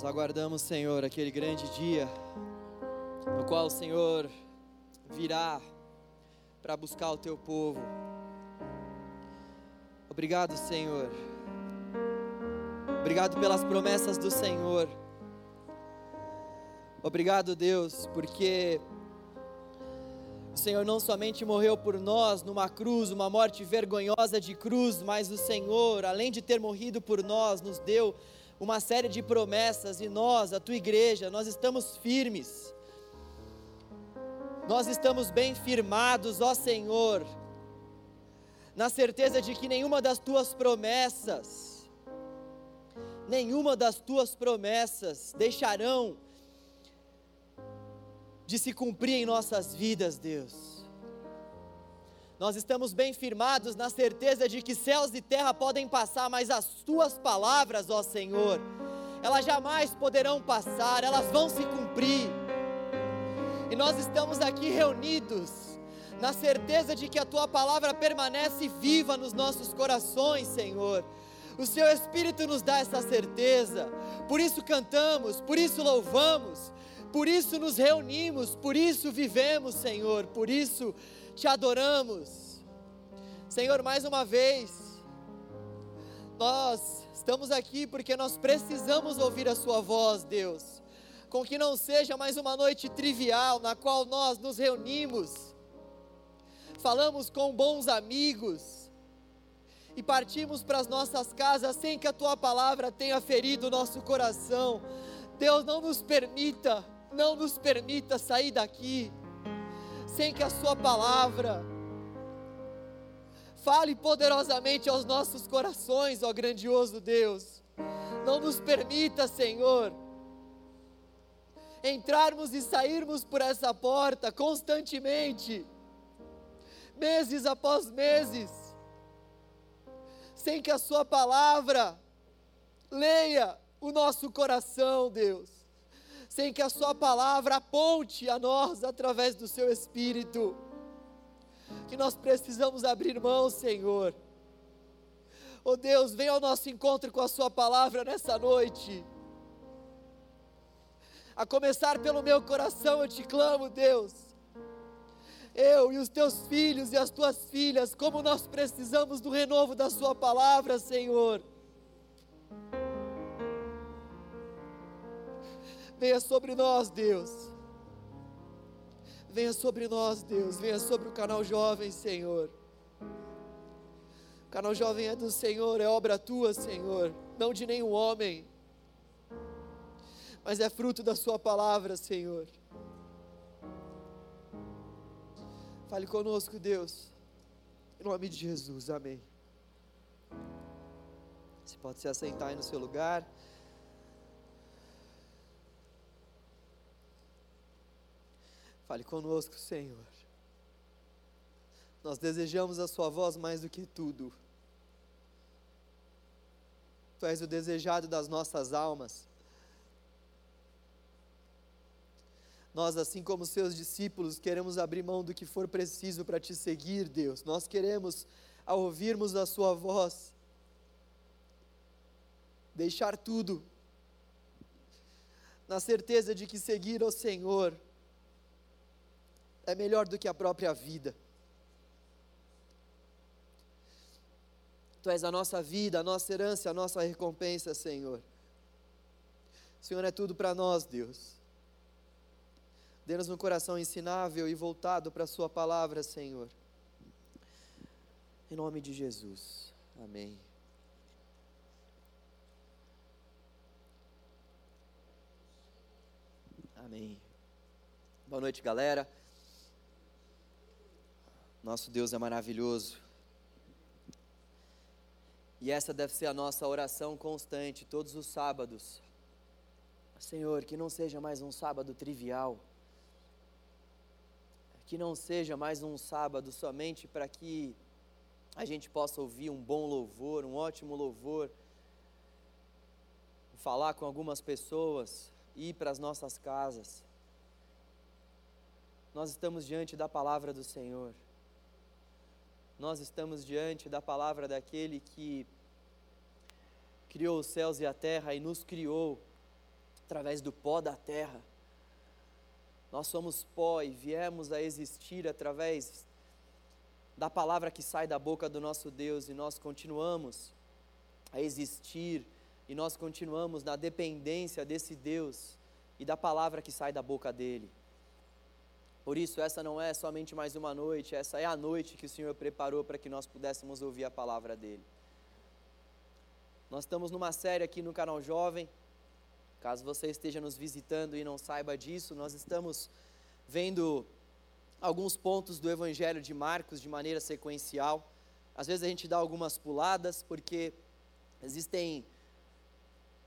Nós aguardamos, Senhor, aquele grande dia no qual o Senhor virá para buscar o teu povo. Obrigado, Senhor. Obrigado pelas promessas do Senhor. Obrigado, Deus, porque o Senhor não somente morreu por nós numa cruz, uma morte vergonhosa de cruz, mas o Senhor, além de ter morrido por nós, nos deu uma série de promessas e nós, a tua igreja, nós estamos firmes. Nós estamos bem firmados, ó Senhor, na certeza de que nenhuma das tuas promessas, nenhuma das tuas promessas deixarão de se cumprir em nossas vidas, Deus. Nós estamos bem firmados na certeza de que céus e terra podem passar, mas as tuas palavras, ó Senhor, elas jamais poderão passar, elas vão se cumprir. E nós estamos aqui reunidos na certeza de que a tua palavra permanece viva nos nossos corações, Senhor. O Seu Espírito nos dá essa certeza, por isso cantamos, por isso louvamos, por isso nos reunimos, por isso vivemos, Senhor, por isso te adoramos. Senhor, mais uma vez, nós estamos aqui porque nós precisamos ouvir a Sua voz, Deus. Com que não seja mais uma noite trivial na qual nós nos reunimos, falamos com bons amigos e partimos para as nossas casas sem que a Tua palavra tenha ferido o nosso coração. Deus, não nos permita, não nos permita sair daqui sem que a Sua palavra fale poderosamente aos nossos corações, ó grandioso Deus. Não nos permita, Senhor, entrarmos e sairmos por essa porta constantemente, meses após meses, sem que a Sua palavra leia o nosso coração, Deus sem que a Sua palavra aponte a nós através do Seu Espírito. Que nós precisamos abrir mão, Senhor. Oh Deus, venha ao nosso encontro com a Sua palavra nessa noite. A começar pelo meu coração, eu te clamo, Deus. Eu e os teus filhos e as tuas filhas, como nós precisamos do renovo da Sua palavra, Senhor. Venha sobre nós, Deus. Venha sobre nós, Deus. Venha sobre o canal Jovem, Senhor. O canal Jovem é do Senhor, é obra tua, Senhor, não de nenhum homem, mas é fruto da Sua palavra, Senhor. Fale conosco, Deus, em nome de Jesus, amém. Você pode se assentar aí no seu lugar. Fale conosco, Senhor. Nós desejamos a Sua voz mais do que tudo. Tu és o desejado das nossas almas. Nós, assim como seus discípulos, queremos abrir mão do que for preciso para te seguir, Deus. Nós queremos, ao ouvirmos a Sua voz, deixar tudo, na certeza de que seguir ao Senhor é melhor do que a própria vida. Tu és a nossa vida, a nossa herança, a nossa recompensa, Senhor. O Senhor é tudo para nós, Deus. Dê-nos um coração ensinável e voltado para a Sua palavra, Senhor. Em nome de Jesus. Amém. Amém. Boa noite, galera. Nosso Deus é maravilhoso. E essa deve ser a nossa oração constante, todos os sábados. Senhor, que não seja mais um sábado trivial. Que não seja mais um sábado somente para que a gente possa ouvir um bom louvor, um ótimo louvor, falar com algumas pessoas, ir para as nossas casas. Nós estamos diante da palavra do Senhor nós estamos diante da palavra daquele que criou os céus e a terra e nos criou através do pó da terra. Nós somos pó e viemos a existir através da palavra que sai da boca do nosso Deus e nós continuamos a existir e nós continuamos na dependência desse Deus e da palavra que sai da boca dele. Por isso, essa não é somente mais uma noite, essa é a noite que o Senhor preparou para que nós pudéssemos ouvir a palavra dele. Nós estamos numa série aqui no canal Jovem. Caso você esteja nos visitando e não saiba disso, nós estamos vendo alguns pontos do Evangelho de Marcos de maneira sequencial. Às vezes a gente dá algumas puladas, porque existem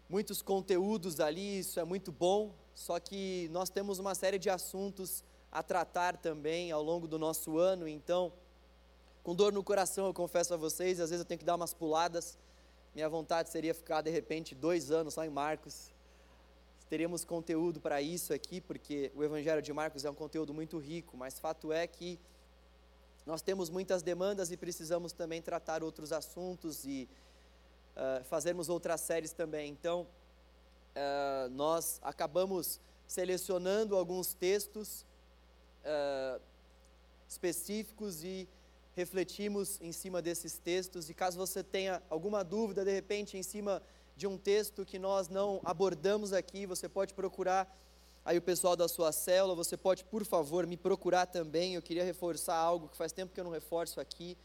muitos conteúdos ali, isso é muito bom, só que nós temos uma série de assuntos a tratar também ao longo do nosso ano, então, com dor no coração, eu confesso a vocês, às vezes eu tenho que dar umas puladas minha vontade seria ficar de repente dois anos só em Marcos. Teríamos conteúdo para isso aqui, porque o Evangelho de Marcos é um conteúdo muito rico, mas fato é que nós temos muitas demandas e precisamos também tratar outros assuntos e uh, fazermos outras séries também. Então, uh, nós acabamos selecionando alguns textos uh, específicos e refletimos em cima desses textos e caso você tenha alguma dúvida de repente em cima de um texto que nós não abordamos aqui, você pode procurar aí o pessoal da sua célula, você pode, por favor, me procurar também. Eu queria reforçar algo que faz tempo que eu não reforço aqui.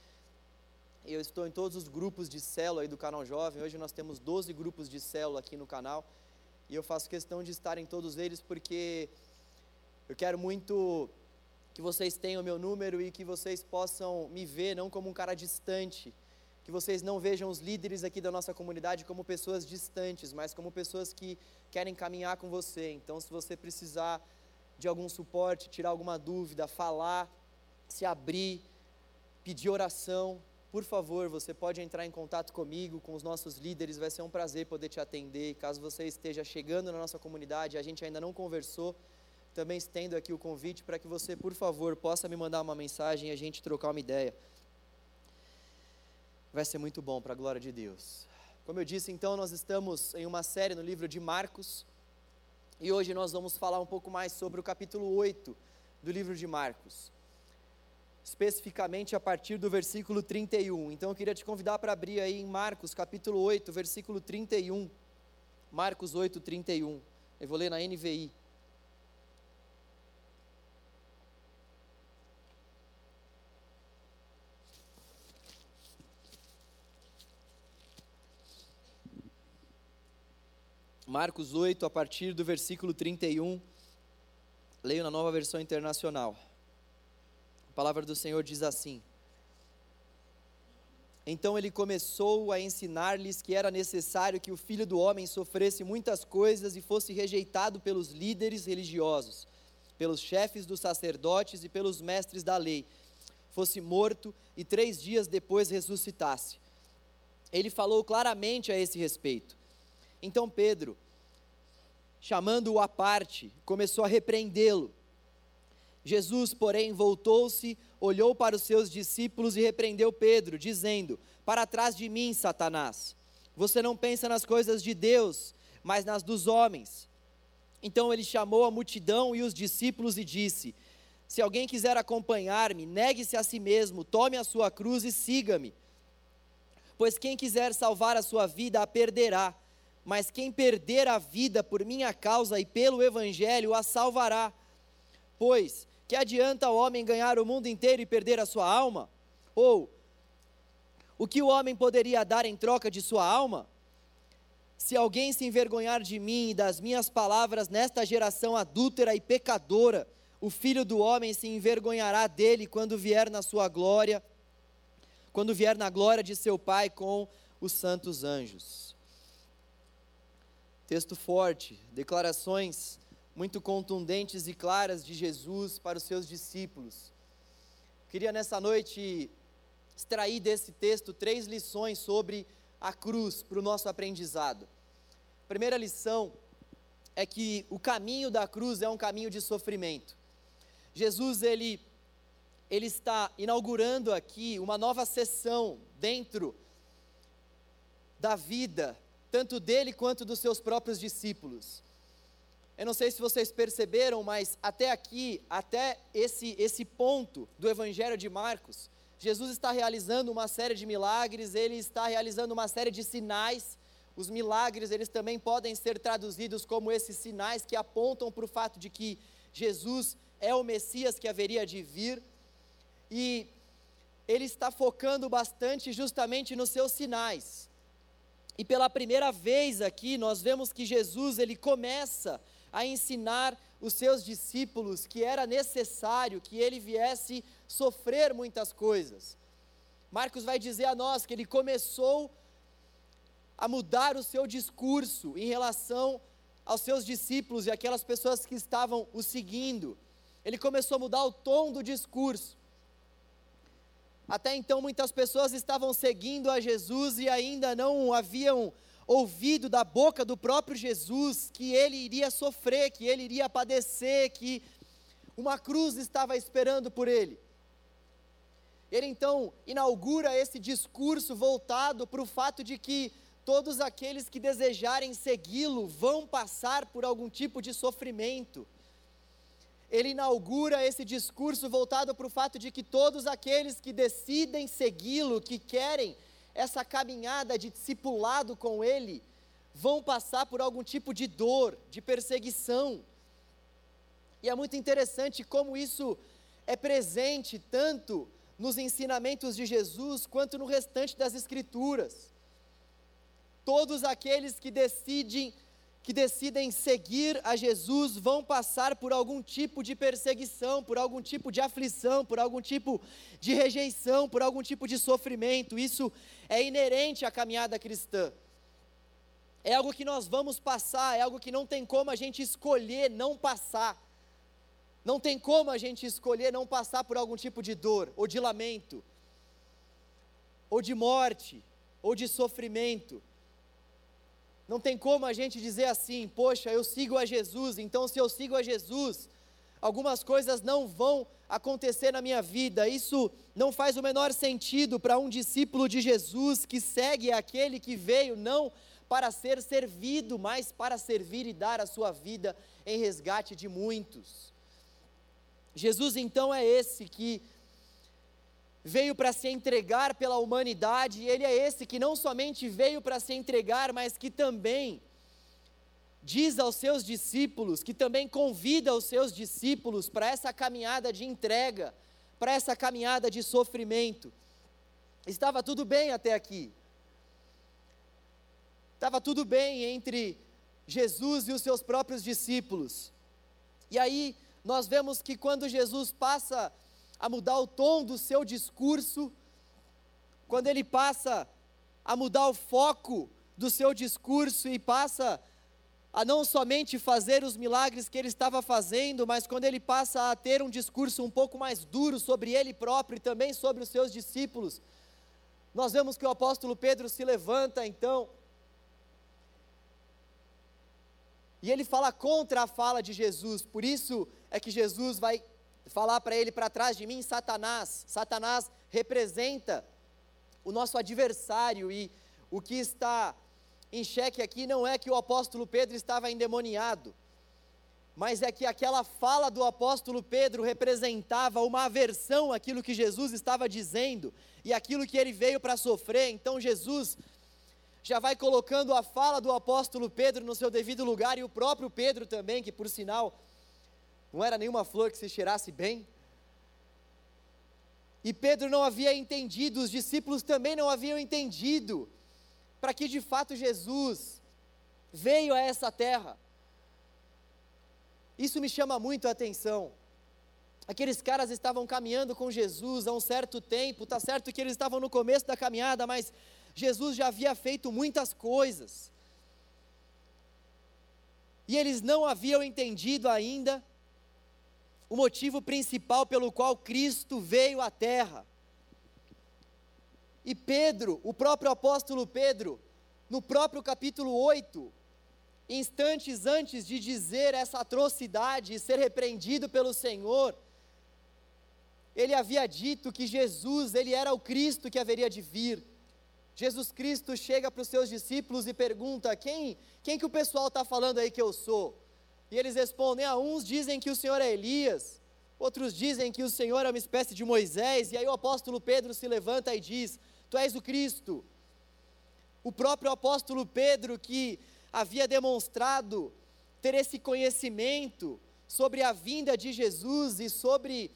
Eu estou em todos os grupos de célula aí do canal Jovem. Hoje nós temos 12 grupos de célula aqui no canal. E eu faço questão de estar em todos eles porque eu quero muito que vocês tenham meu número e que vocês possam me ver não como um cara distante, que vocês não vejam os líderes aqui da nossa comunidade como pessoas distantes, mas como pessoas que querem caminhar com você. Então, se você precisar de algum suporte, tirar alguma dúvida, falar, se abrir, pedir oração, por favor, você pode entrar em contato comigo, com os nossos líderes, vai ser um prazer poder te atender. Caso você esteja chegando na nossa comunidade, a gente ainda não conversou, também estendo aqui o convite para que você, por favor, possa me mandar uma mensagem e a gente trocar uma ideia. Vai ser muito bom para a glória de Deus. Como eu disse, então, nós estamos em uma série no livro de Marcos e hoje nós vamos falar um pouco mais sobre o capítulo 8 do livro de Marcos, especificamente a partir do versículo 31. Então eu queria te convidar para abrir aí em Marcos, capítulo 8, versículo 31. Marcos 8, 31. Eu vou ler na NVI. Marcos 8, a partir do versículo 31. Leio na nova versão internacional. A palavra do Senhor diz assim: Então ele começou a ensinar-lhes que era necessário que o filho do homem sofresse muitas coisas e fosse rejeitado pelos líderes religiosos, pelos chefes dos sacerdotes e pelos mestres da lei, fosse morto e três dias depois ressuscitasse. Ele falou claramente a esse respeito. Então Pedro, chamando-o à parte, começou a repreendê-lo. Jesus, porém, voltou-se, olhou para os seus discípulos e repreendeu Pedro, dizendo: Para trás de mim, Satanás. Você não pensa nas coisas de Deus, mas nas dos homens. Então ele chamou a multidão e os discípulos e disse: Se alguém quiser acompanhar-me, negue-se a si mesmo, tome a sua cruz e siga-me. Pois quem quiser salvar a sua vida a perderá mas quem perder a vida por minha causa e pelo Evangelho a salvará. Pois, que adianta o homem ganhar o mundo inteiro e perder a sua alma? Ou, o que o homem poderia dar em troca de sua alma? Se alguém se envergonhar de mim e das minhas palavras nesta geração adúltera e pecadora, o filho do homem se envergonhará dele quando vier na sua glória, quando vier na glória de seu Pai com os santos anjos. Texto forte, declarações muito contundentes e claras de Jesus para os seus discípulos. Queria nessa noite extrair desse texto três lições sobre a cruz para o nosso aprendizado. A primeira lição é que o caminho da cruz é um caminho de sofrimento. Jesus ele ele está inaugurando aqui uma nova sessão dentro da vida tanto dele quanto dos seus próprios discípulos. Eu não sei se vocês perceberam, mas até aqui, até esse, esse ponto do Evangelho de Marcos, Jesus está realizando uma série de milagres, ele está realizando uma série de sinais. Os milagres, eles também podem ser traduzidos como esses sinais que apontam para o fato de que Jesus é o Messias que haveria de vir. E ele está focando bastante justamente nos seus sinais. E pela primeira vez aqui, nós vemos que Jesus, ele começa a ensinar os seus discípulos que era necessário que ele viesse sofrer muitas coisas. Marcos vai dizer a nós que ele começou a mudar o seu discurso em relação aos seus discípulos e aquelas pessoas que estavam o seguindo. Ele começou a mudar o tom do discurso. Até então, muitas pessoas estavam seguindo a Jesus e ainda não haviam ouvido da boca do próprio Jesus que ele iria sofrer, que ele iria padecer, que uma cruz estava esperando por ele. Ele então inaugura esse discurso voltado para o fato de que todos aqueles que desejarem segui-lo vão passar por algum tipo de sofrimento. Ele inaugura esse discurso voltado para o fato de que todos aqueles que decidem segui-lo, que querem essa caminhada de discipulado com ele, vão passar por algum tipo de dor, de perseguição. E é muito interessante como isso é presente tanto nos ensinamentos de Jesus quanto no restante das Escrituras. Todos aqueles que decidem que decidem seguir a Jesus vão passar por algum tipo de perseguição, por algum tipo de aflição, por algum tipo de rejeição, por algum tipo de sofrimento. Isso é inerente à caminhada cristã. É algo que nós vamos passar, é algo que não tem como a gente escolher não passar. Não tem como a gente escolher não passar por algum tipo de dor, ou de lamento, ou de morte, ou de sofrimento. Não tem como a gente dizer assim, poxa, eu sigo a Jesus, então se eu sigo a Jesus, algumas coisas não vão acontecer na minha vida. Isso não faz o menor sentido para um discípulo de Jesus que segue aquele que veio não para ser servido, mas para servir e dar a sua vida em resgate de muitos. Jesus então é esse que veio para se entregar pela humanidade, e ele é esse que não somente veio para se entregar, mas que também diz aos seus discípulos, que também convida os seus discípulos para essa caminhada de entrega, para essa caminhada de sofrimento. Estava tudo bem até aqui. Estava tudo bem entre Jesus e os seus próprios discípulos. E aí nós vemos que quando Jesus passa a mudar o tom do seu discurso, quando ele passa a mudar o foco do seu discurso e passa a não somente fazer os milagres que ele estava fazendo, mas quando ele passa a ter um discurso um pouco mais duro sobre ele próprio e também sobre os seus discípulos, nós vemos que o apóstolo Pedro se levanta então e ele fala contra a fala de Jesus, por isso é que Jesus vai falar para ele para trás de mim, Satanás. Satanás representa o nosso adversário e o que está em xeque aqui não é que o apóstolo Pedro estava endemoniado, mas é que aquela fala do apóstolo Pedro representava uma aversão àquilo que Jesus estava dizendo e aquilo que ele veio para sofrer. Então Jesus já vai colocando a fala do apóstolo Pedro no seu devido lugar e o próprio Pedro também, que por sinal não era nenhuma flor que se cheirasse bem. E Pedro não havia entendido, os discípulos também não haviam entendido, para que de fato Jesus veio a essa terra. Isso me chama muito a atenção. Aqueles caras estavam caminhando com Jesus há um certo tempo, tá certo que eles estavam no começo da caminhada, mas Jesus já havia feito muitas coisas. E eles não haviam entendido ainda o motivo principal pelo qual Cristo veio à terra. E Pedro, o próprio apóstolo Pedro, no próprio capítulo 8, instantes antes de dizer essa atrocidade e ser repreendido pelo Senhor, ele havia dito que Jesus, ele era o Cristo que haveria de vir. Jesus Cristo chega para os seus discípulos e pergunta: quem, quem que o pessoal está falando aí que eu sou? E eles respondem: a ah, uns dizem que o Senhor é Elias, outros dizem que o Senhor é uma espécie de Moisés. E aí o apóstolo Pedro se levanta e diz: Tu és o Cristo. O próprio apóstolo Pedro, que havia demonstrado ter esse conhecimento sobre a vinda de Jesus e sobre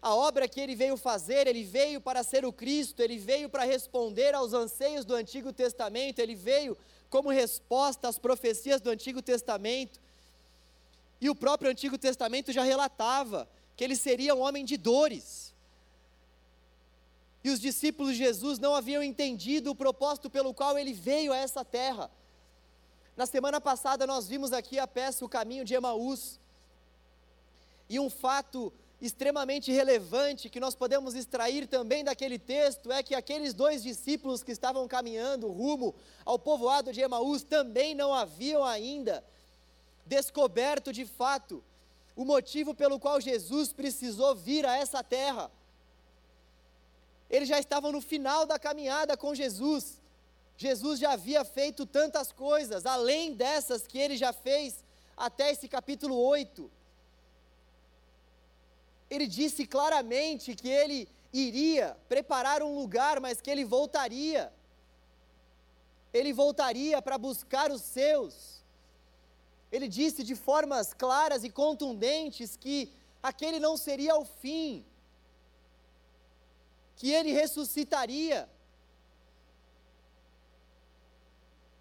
a obra que ele veio fazer, ele veio para ser o Cristo, ele veio para responder aos anseios do Antigo Testamento, ele veio como resposta às profecias do Antigo Testamento. E o próprio Antigo Testamento já relatava que ele seria um homem de dores. E os discípulos de Jesus não haviam entendido o propósito pelo qual ele veio a essa terra. Na semana passada nós vimos aqui a peça O Caminho de Emaús. E um fato extremamente relevante que nós podemos extrair também daquele texto é que aqueles dois discípulos que estavam caminhando rumo ao povoado de Emaús também não haviam ainda descoberto de fato o motivo pelo qual Jesus precisou vir a essa terra. Eles já estavam no final da caminhada com Jesus. Jesus já havia feito tantas coisas, além dessas que ele já fez até esse capítulo 8. Ele disse claramente que ele iria preparar um lugar, mas que ele voltaria. Ele voltaria para buscar os seus. Ele disse de formas claras e contundentes que aquele não seria o fim, que ele ressuscitaria.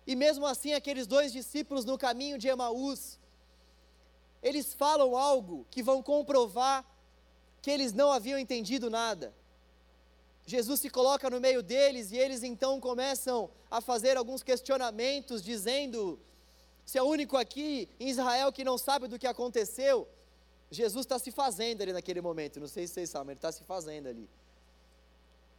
E mesmo assim, aqueles dois discípulos no caminho de Emaús, eles falam algo que vão comprovar que eles não haviam entendido nada. Jesus se coloca no meio deles e eles então começam a fazer alguns questionamentos, dizendo: se é o único aqui em Israel que não sabe do que aconteceu, Jesus está se fazendo ali naquele momento. Não sei se vocês sabem, ele está se fazendo ali.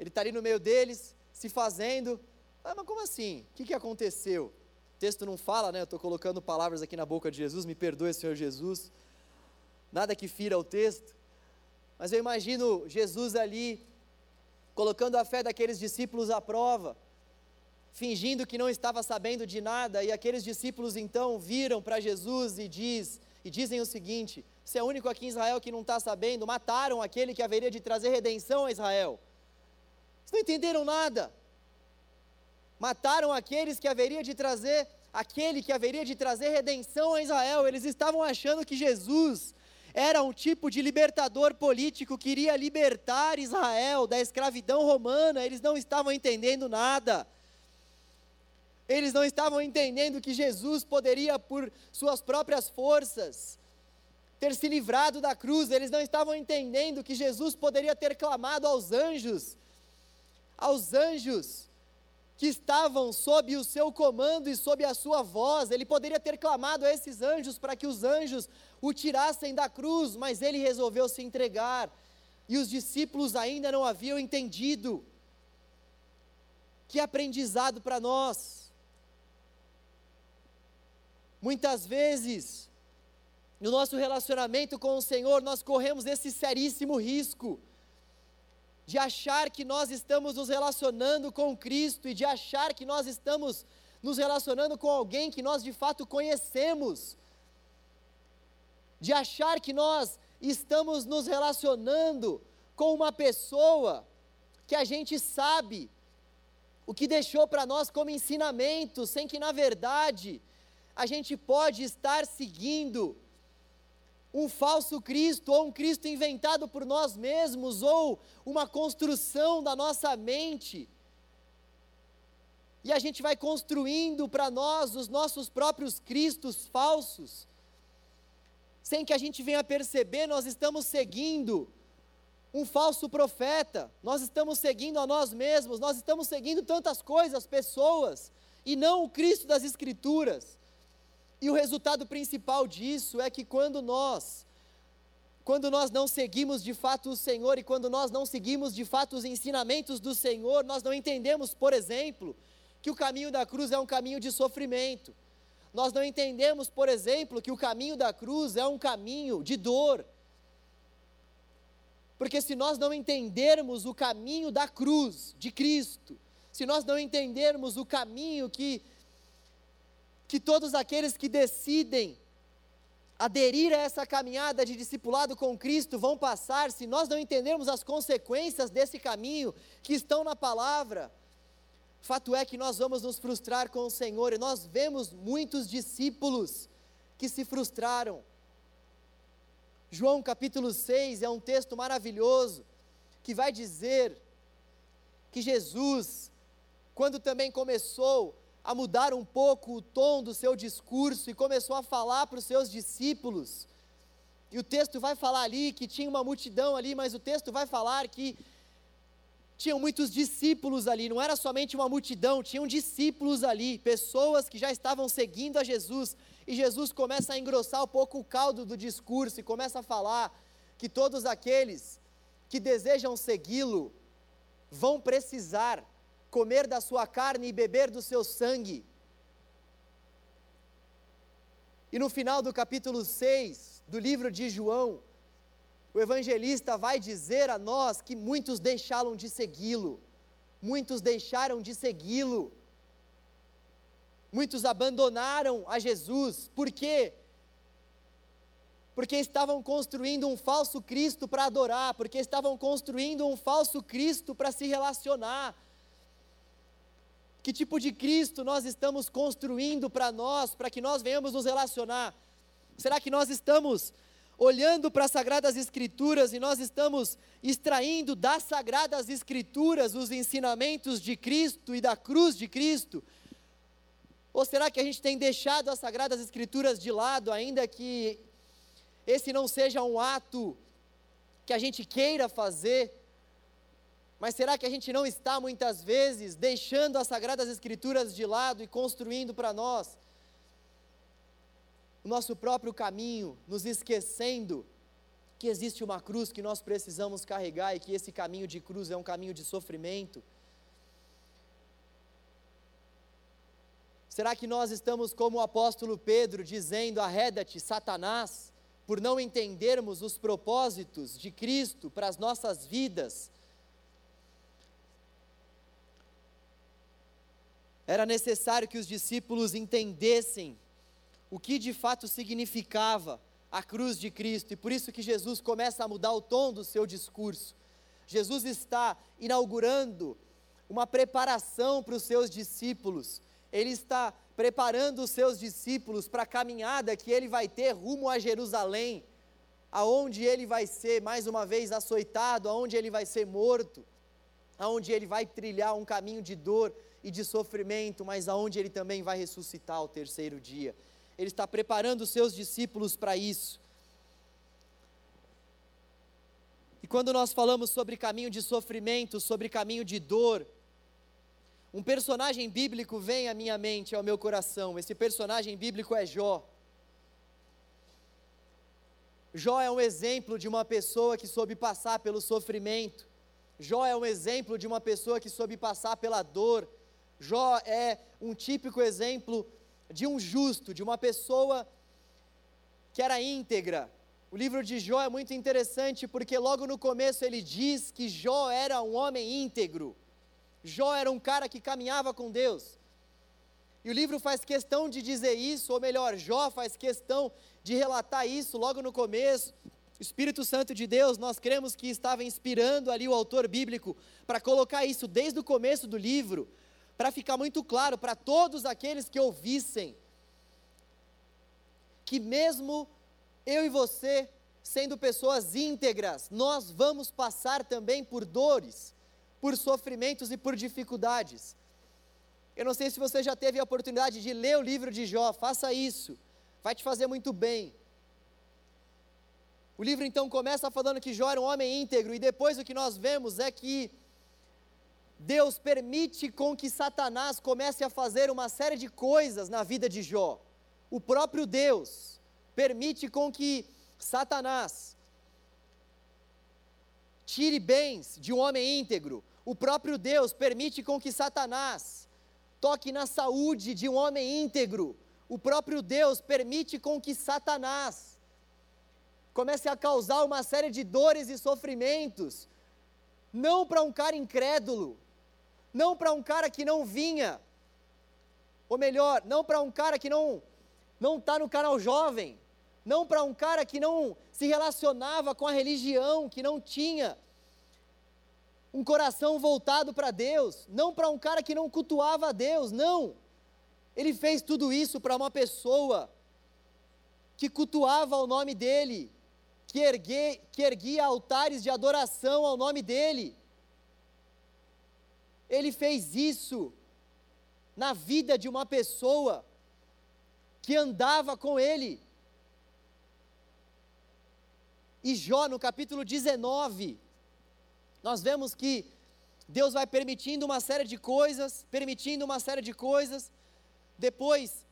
Ele está ali no meio deles, se fazendo. Ah, mas como assim? O que, que aconteceu? O texto não fala, né? Eu estou colocando palavras aqui na boca de Jesus, me perdoe, Senhor Jesus. Nada que fira o texto. Mas eu imagino Jesus ali, colocando a fé daqueles discípulos à prova fingindo que não estava sabendo de nada, e aqueles discípulos então viram para Jesus e, diz, e dizem o seguinte: Você é o único aqui em Israel que não está sabendo, mataram aquele que haveria de trazer redenção a Israel. Vocês não entenderam nada. Mataram aqueles que haveria de trazer, aquele que haveria de trazer redenção a Israel. Eles estavam achando que Jesus era um tipo de libertador político que iria libertar Israel da escravidão romana. Eles não estavam entendendo nada. Eles não estavam entendendo que Jesus poderia, por suas próprias forças, ter se livrado da cruz, eles não estavam entendendo que Jesus poderia ter clamado aos anjos, aos anjos que estavam sob o seu comando e sob a sua voz, ele poderia ter clamado a esses anjos para que os anjos o tirassem da cruz, mas ele resolveu se entregar, e os discípulos ainda não haviam entendido. Que aprendizado para nós! Muitas vezes, no nosso relacionamento com o Senhor, nós corremos esse seríssimo risco de achar que nós estamos nos relacionando com Cristo e de achar que nós estamos nos relacionando com alguém que nós de fato conhecemos, de achar que nós estamos nos relacionando com uma pessoa que a gente sabe o que deixou para nós como ensinamento, sem que na verdade a gente pode estar seguindo um falso Cristo, ou um Cristo inventado por nós mesmos, ou uma construção da nossa mente. E a gente vai construindo para nós os nossos próprios Cristos falsos, sem que a gente venha perceber, nós estamos seguindo um falso profeta, nós estamos seguindo a nós mesmos, nós estamos seguindo tantas coisas, pessoas, e não o Cristo das Escrituras. E o resultado principal disso é que quando nós, quando nós não seguimos de fato o Senhor e quando nós não seguimos de fato os ensinamentos do Senhor, nós não entendemos, por exemplo, que o caminho da cruz é um caminho de sofrimento. Nós não entendemos, por exemplo, que o caminho da cruz é um caminho de dor. Porque se nós não entendermos o caminho da cruz, de Cristo, se nós não entendermos o caminho que que todos aqueles que decidem aderir a essa caminhada de discipulado com Cristo vão passar se nós não entendermos as consequências desse caminho que estão na palavra. Fato é que nós vamos nos frustrar com o Senhor e nós vemos muitos discípulos que se frustraram. João capítulo 6 é um texto maravilhoso que vai dizer que Jesus, quando também começou a mudar um pouco o tom do seu discurso e começou a falar para os seus discípulos. E o texto vai falar ali que tinha uma multidão ali, mas o texto vai falar que tinham muitos discípulos ali, não era somente uma multidão, tinham discípulos ali, pessoas que já estavam seguindo a Jesus. E Jesus começa a engrossar um pouco o caldo do discurso e começa a falar que todos aqueles que desejam segui-lo vão precisar comer da sua carne e beber do seu sangue. E no final do capítulo 6 do livro de João, o evangelista vai dizer a nós que muitos deixaram de segui-lo, muitos deixaram de segui-lo, muitos abandonaram a Jesus, por quê? Porque estavam construindo um falso Cristo para adorar, porque estavam construindo um falso Cristo para se relacionar, que tipo de Cristo nós estamos construindo para nós, para que nós venhamos nos relacionar? Será que nós estamos olhando para as Sagradas Escrituras e nós estamos extraindo das Sagradas Escrituras os ensinamentos de Cristo e da cruz de Cristo? Ou será que a gente tem deixado as Sagradas Escrituras de lado, ainda que esse não seja um ato que a gente queira fazer, mas será que a gente não está muitas vezes deixando as sagradas escrituras de lado e construindo para nós o nosso próprio caminho, nos esquecendo que existe uma cruz que nós precisamos carregar e que esse caminho de cruz é um caminho de sofrimento? Será que nós estamos como o apóstolo Pedro dizendo: arreda-te, Satanás, por não entendermos os propósitos de Cristo para as nossas vidas? Era necessário que os discípulos entendessem o que de fato significava a cruz de Cristo, e por isso que Jesus começa a mudar o tom do seu discurso. Jesus está inaugurando uma preparação para os seus discípulos, ele está preparando os seus discípulos para a caminhada que ele vai ter rumo a Jerusalém, aonde ele vai ser mais uma vez açoitado, aonde ele vai ser morto, aonde ele vai trilhar um caminho de dor, e de sofrimento, mas aonde ele também vai ressuscitar ao terceiro dia. Ele está preparando os seus discípulos para isso. E quando nós falamos sobre caminho de sofrimento, sobre caminho de dor, um personagem bíblico vem à minha mente, ao meu coração. Esse personagem bíblico é Jó. Jó é um exemplo de uma pessoa que soube passar pelo sofrimento. Jó é um exemplo de uma pessoa que soube passar pela dor. Jó é um típico exemplo de um justo, de uma pessoa que era íntegra. O livro de Jó é muito interessante porque logo no começo ele diz que Jó era um homem íntegro. Jó era um cara que caminhava com Deus. E o livro faz questão de dizer isso, ou melhor, Jó faz questão de relatar isso logo no começo. O Espírito Santo de Deus, nós cremos que estava inspirando ali o autor bíblico para colocar isso desde o começo do livro, para ficar muito claro para todos aqueles que ouvissem, que mesmo eu e você, sendo pessoas íntegras, nós vamos passar também por dores, por sofrimentos e por dificuldades. Eu não sei se você já teve a oportunidade de ler o livro de Jó, faça isso, vai te fazer muito bem. O livro então começa falando que Jó era um homem íntegro, e depois o que nós vemos é que Deus permite com que Satanás comece a fazer uma série de coisas na vida de Jó. O próprio Deus permite com que Satanás tire bens de um homem íntegro. O próprio Deus permite com que Satanás toque na saúde de um homem íntegro. O próprio Deus permite com que Satanás comece a causar uma série de dores e sofrimentos, não para um cara incrédulo, não para um cara que não vinha, ou melhor, não para um cara que não não está no canal jovem, não para um cara que não se relacionava com a religião, que não tinha um coração voltado para Deus, não para um cara que não cultuava a Deus, não. Ele fez tudo isso para uma pessoa que cultuava o nome dele, que, ergue, que erguia altares de adoração ao nome dele. Ele fez isso na vida de uma pessoa que andava com ele. E Jó, no capítulo 19, nós vemos que Deus vai permitindo uma série de coisas, permitindo uma série de coisas. Depois,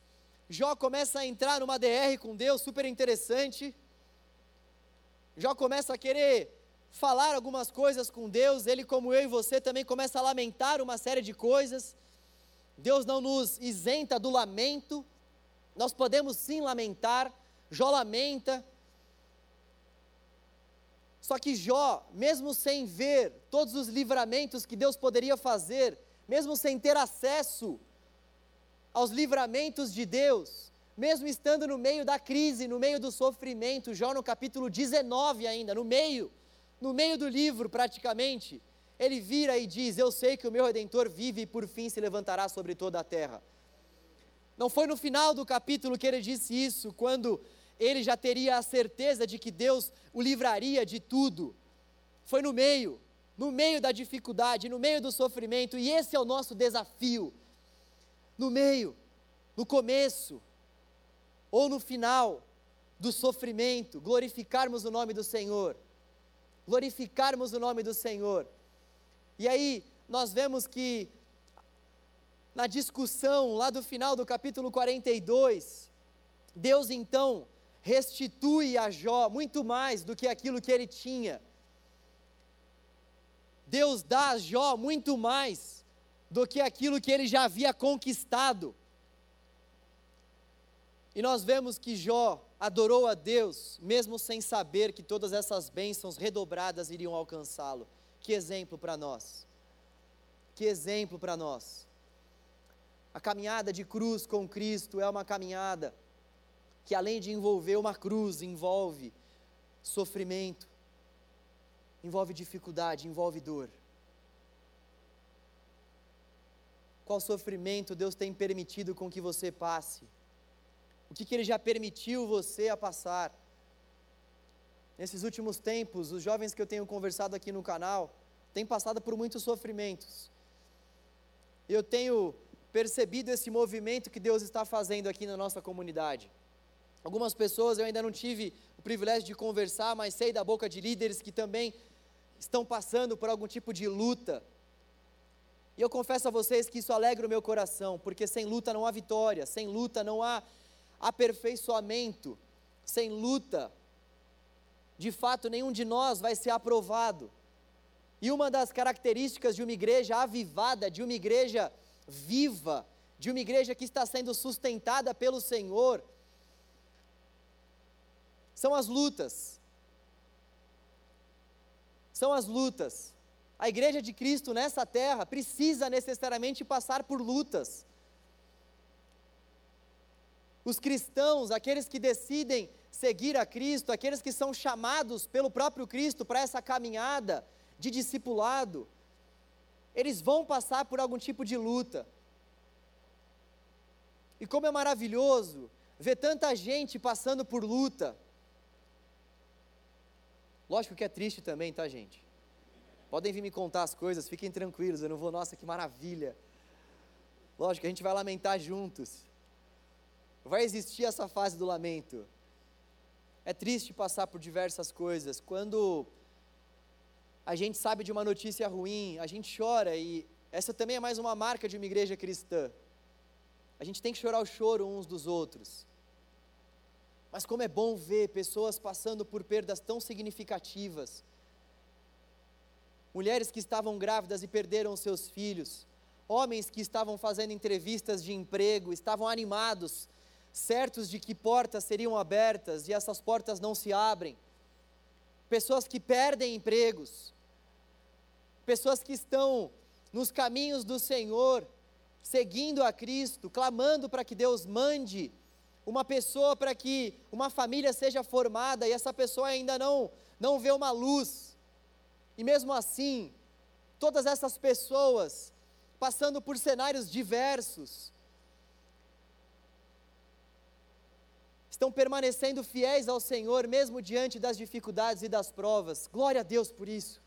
Jó começa a entrar numa DR com Deus, super interessante. Jó começa a querer falar algumas coisas com Deus, ele, como eu e você, também começa a lamentar uma série de coisas. Deus não nos isenta do lamento, nós podemos sim lamentar. Jó lamenta, só que Jó, mesmo sem ver todos os livramentos que Deus poderia fazer, mesmo sem ter acesso aos livramentos de Deus, mesmo estando no meio da crise, no meio do sofrimento, Jó no capítulo 19 ainda, no meio, no meio do livro praticamente, ele vira e diz: Eu sei que o meu redentor vive e por fim se levantará sobre toda a terra. Não foi no final do capítulo que ele disse isso, quando ele já teria a certeza de que Deus o livraria de tudo. Foi no meio, no meio da dificuldade, no meio do sofrimento, e esse é o nosso desafio. No meio, no começo, ou no final do sofrimento, glorificarmos o nome do Senhor. Glorificarmos o nome do Senhor. E aí, nós vemos que, na discussão lá do final do capítulo 42, Deus então restitui a Jó muito mais do que aquilo que ele tinha. Deus dá a Jó muito mais do que aquilo que ele já havia conquistado. E nós vemos que Jó adorou a Deus, mesmo sem saber que todas essas bênçãos redobradas iriam alcançá-lo. Que exemplo para nós! Que exemplo para nós! A caminhada de cruz com Cristo é uma caminhada que além de envolver uma cruz, envolve sofrimento, envolve dificuldade, envolve dor. Qual sofrimento Deus tem permitido com que você passe? O que, que Ele já permitiu você a passar? Nesses últimos tempos, os jovens que eu tenho conversado aqui no canal têm passado por muitos sofrimentos. Eu tenho percebido esse movimento que Deus está fazendo aqui na nossa comunidade. Algumas pessoas eu ainda não tive o privilégio de conversar, mas sei da boca de líderes que também estão passando por algum tipo de luta. E eu confesso a vocês que isso alegra o meu coração, porque sem luta não há vitória, sem luta não há aperfeiçoamento, sem luta, de fato, nenhum de nós vai ser aprovado. E uma das características de uma igreja avivada, de uma igreja viva, de uma igreja que está sendo sustentada pelo Senhor, são as lutas. São as lutas. A igreja de Cristo nessa terra precisa necessariamente passar por lutas. Os cristãos, aqueles que decidem seguir a Cristo, aqueles que são chamados pelo próprio Cristo para essa caminhada de discipulado, eles vão passar por algum tipo de luta. E como é maravilhoso ver tanta gente passando por luta. Lógico que é triste também, tá, gente? Podem vir me contar as coisas, fiquem tranquilos, eu não vou, nossa, que maravilha. Lógico a gente vai lamentar juntos. Vai existir essa fase do lamento. É triste passar por diversas coisas. Quando a gente sabe de uma notícia ruim, a gente chora e essa também é mais uma marca de uma igreja cristã. A gente tem que chorar o choro uns dos outros. Mas como é bom ver pessoas passando por perdas tão significativas. Mulheres que estavam grávidas e perderam seus filhos. Homens que estavam fazendo entrevistas de emprego, estavam animados, certos de que portas seriam abertas e essas portas não se abrem. Pessoas que perdem empregos. Pessoas que estão nos caminhos do Senhor, seguindo a Cristo, clamando para que Deus mande uma pessoa para que uma família seja formada e essa pessoa ainda não não vê uma luz. E mesmo assim, todas essas pessoas passando por cenários diversos, estão permanecendo fiéis ao Senhor, mesmo diante das dificuldades e das provas. Glória a Deus por isso.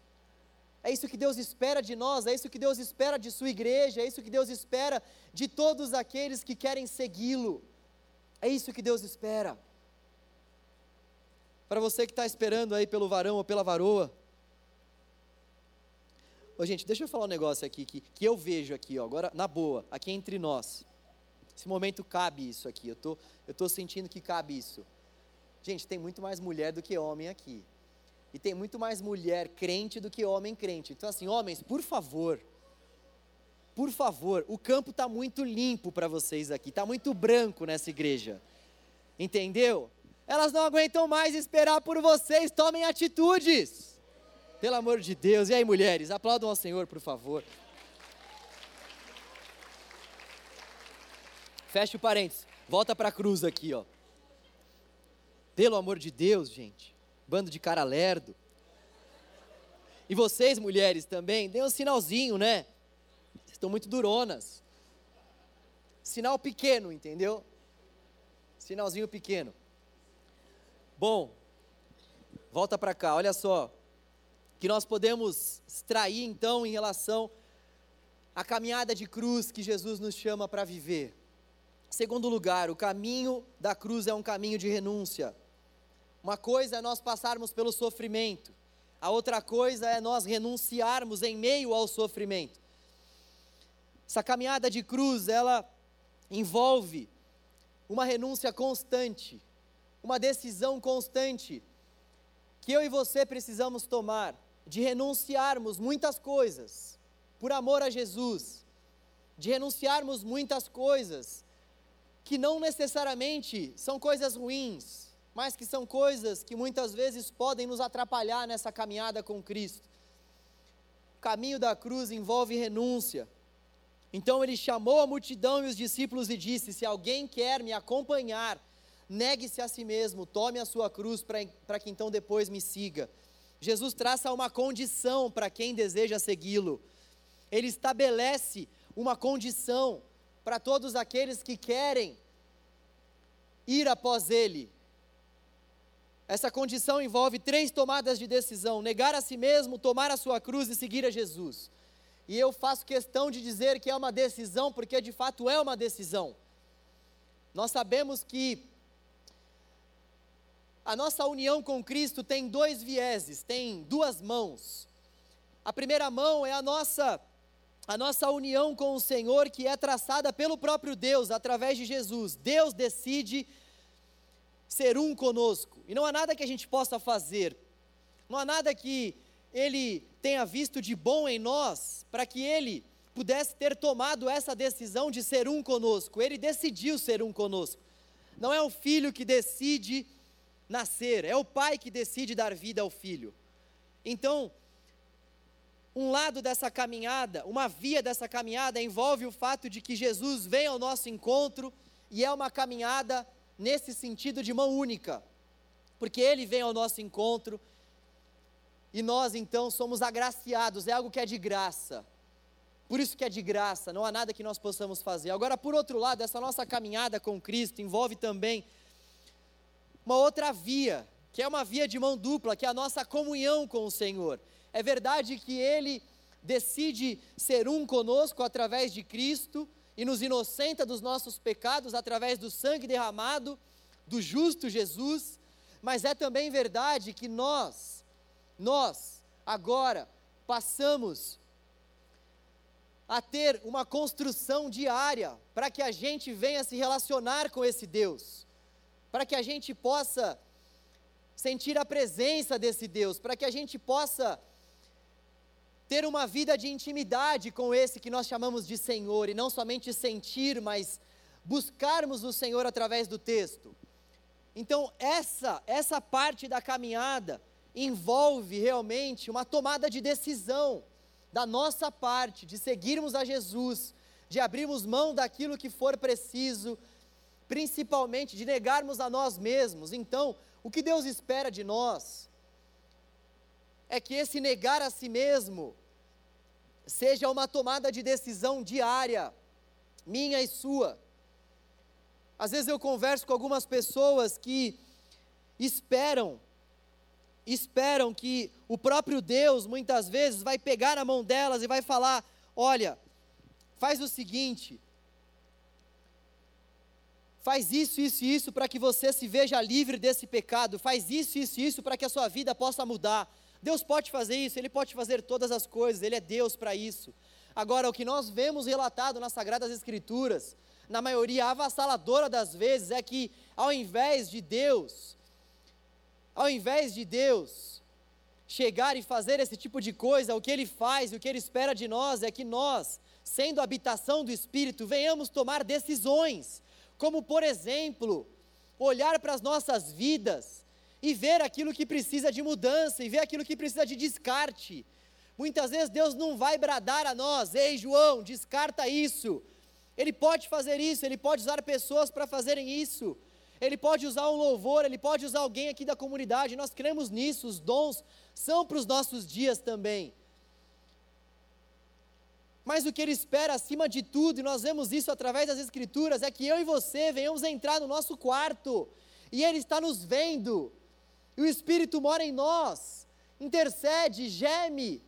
É isso que Deus espera de nós, é isso que Deus espera de Sua igreja, é isso que Deus espera de todos aqueles que querem segui-lo. É isso que Deus espera. Para você que está esperando aí pelo varão ou pela varoa, Ô, gente, deixa eu falar um negócio aqui que, que eu vejo aqui, ó, agora na boa, aqui entre nós. Esse momento cabe isso aqui, eu tô, eu tô sentindo que cabe isso. Gente, tem muito mais mulher do que homem aqui. E tem muito mais mulher crente do que homem crente. Então, assim, homens, por favor, por favor, o campo está muito limpo para vocês aqui, está muito branco nessa igreja. Entendeu? Elas não aguentam mais esperar por vocês, tomem atitudes. Pelo amor de Deus. E aí, mulheres, aplaudam ao Senhor, por favor. Fecha o parênteses. Volta para a cruz aqui, ó. Pelo amor de Deus, gente. Bando de cara lerdo. E vocês, mulheres, também, dêem um sinalzinho, né? Vocês estão muito duronas. Sinal pequeno, entendeu? Sinalzinho pequeno. Bom, volta para cá, olha só que nós podemos extrair então em relação à caminhada de cruz que Jesus nos chama para viver. Segundo lugar, o caminho da cruz é um caminho de renúncia. Uma coisa é nós passarmos pelo sofrimento, a outra coisa é nós renunciarmos em meio ao sofrimento. Essa caminhada de cruz, ela envolve uma renúncia constante, uma decisão constante que eu e você precisamos tomar de renunciarmos muitas coisas por amor a Jesus, de renunciarmos muitas coisas que não necessariamente são coisas ruins, mas que são coisas que muitas vezes podem nos atrapalhar nessa caminhada com Cristo. O caminho da cruz envolve renúncia. Então ele chamou a multidão e os discípulos e disse: Se alguém quer me acompanhar, negue-se a si mesmo, tome a sua cruz para que então depois me siga. Jesus traça uma condição para quem deseja segui-lo. Ele estabelece uma condição para todos aqueles que querem ir após ele. Essa condição envolve três tomadas de decisão: negar a si mesmo, tomar a sua cruz e seguir a Jesus. E eu faço questão de dizer que é uma decisão, porque de fato é uma decisão. Nós sabemos que a nossa união com Cristo tem dois vieses, tem duas mãos. A primeira mão é a nossa a nossa união com o Senhor que é traçada pelo próprio Deus através de Jesus. Deus decide ser um conosco. E não há nada que a gente possa fazer. Não há nada que ele tenha visto de bom em nós para que ele pudesse ter tomado essa decisão de ser um conosco. Ele decidiu ser um conosco. Não é o filho que decide nascer, é o pai que decide dar vida ao filho. Então, um lado dessa caminhada, uma via dessa caminhada envolve o fato de que Jesus vem ao nosso encontro e é uma caminhada nesse sentido de mão única, porque ele vem ao nosso encontro e nós então somos agraciados, é algo que é de graça. Por isso que é de graça, não há nada que nós possamos fazer. Agora, por outro lado, essa nossa caminhada com Cristo envolve também uma outra via, que é uma via de mão dupla, que é a nossa comunhão com o Senhor. É verdade que Ele decide ser um conosco através de Cristo e nos inocenta dos nossos pecados através do sangue derramado do justo Jesus, mas é também verdade que nós, nós, agora, passamos a ter uma construção diária para que a gente venha se relacionar com esse Deus para que a gente possa sentir a presença desse Deus, para que a gente possa ter uma vida de intimidade com esse que nós chamamos de Senhor, e não somente sentir, mas buscarmos o Senhor através do texto. Então, essa, essa parte da caminhada envolve realmente uma tomada de decisão da nossa parte, de seguirmos a Jesus, de abrirmos mão daquilo que for preciso principalmente de negarmos a nós mesmos. Então, o que Deus espera de nós é que esse negar a si mesmo seja uma tomada de decisão diária, minha e sua. Às vezes eu converso com algumas pessoas que esperam, esperam que o próprio Deus, muitas vezes, vai pegar a mão delas e vai falar: olha, faz o seguinte, faz isso, isso e isso para que você se veja livre desse pecado, faz isso, isso e isso para que a sua vida possa mudar. Deus pode fazer isso, Ele pode fazer todas as coisas, Ele é Deus para isso. Agora, o que nós vemos relatado nas Sagradas Escrituras, na maioria avassaladora das vezes, é que ao invés de Deus, ao invés de Deus chegar e fazer esse tipo de coisa, o que Ele faz, o que Ele espera de nós é que nós, sendo habitação do Espírito, venhamos tomar decisões, como por exemplo, olhar para as nossas vidas e ver aquilo que precisa de mudança, e ver aquilo que precisa de descarte. Muitas vezes Deus não vai bradar a nós, ei João, descarta isso. Ele pode fazer isso, ele pode usar pessoas para fazerem isso. Ele pode usar um louvor, ele pode usar alguém aqui da comunidade. Nós cremos nisso, os dons são para os nossos dias também. Mas o que ele espera acima de tudo, e nós vemos isso através das Escrituras, é que eu e você venhamos entrar no nosso quarto, e ele está nos vendo, e o Espírito mora em nós, intercede, geme,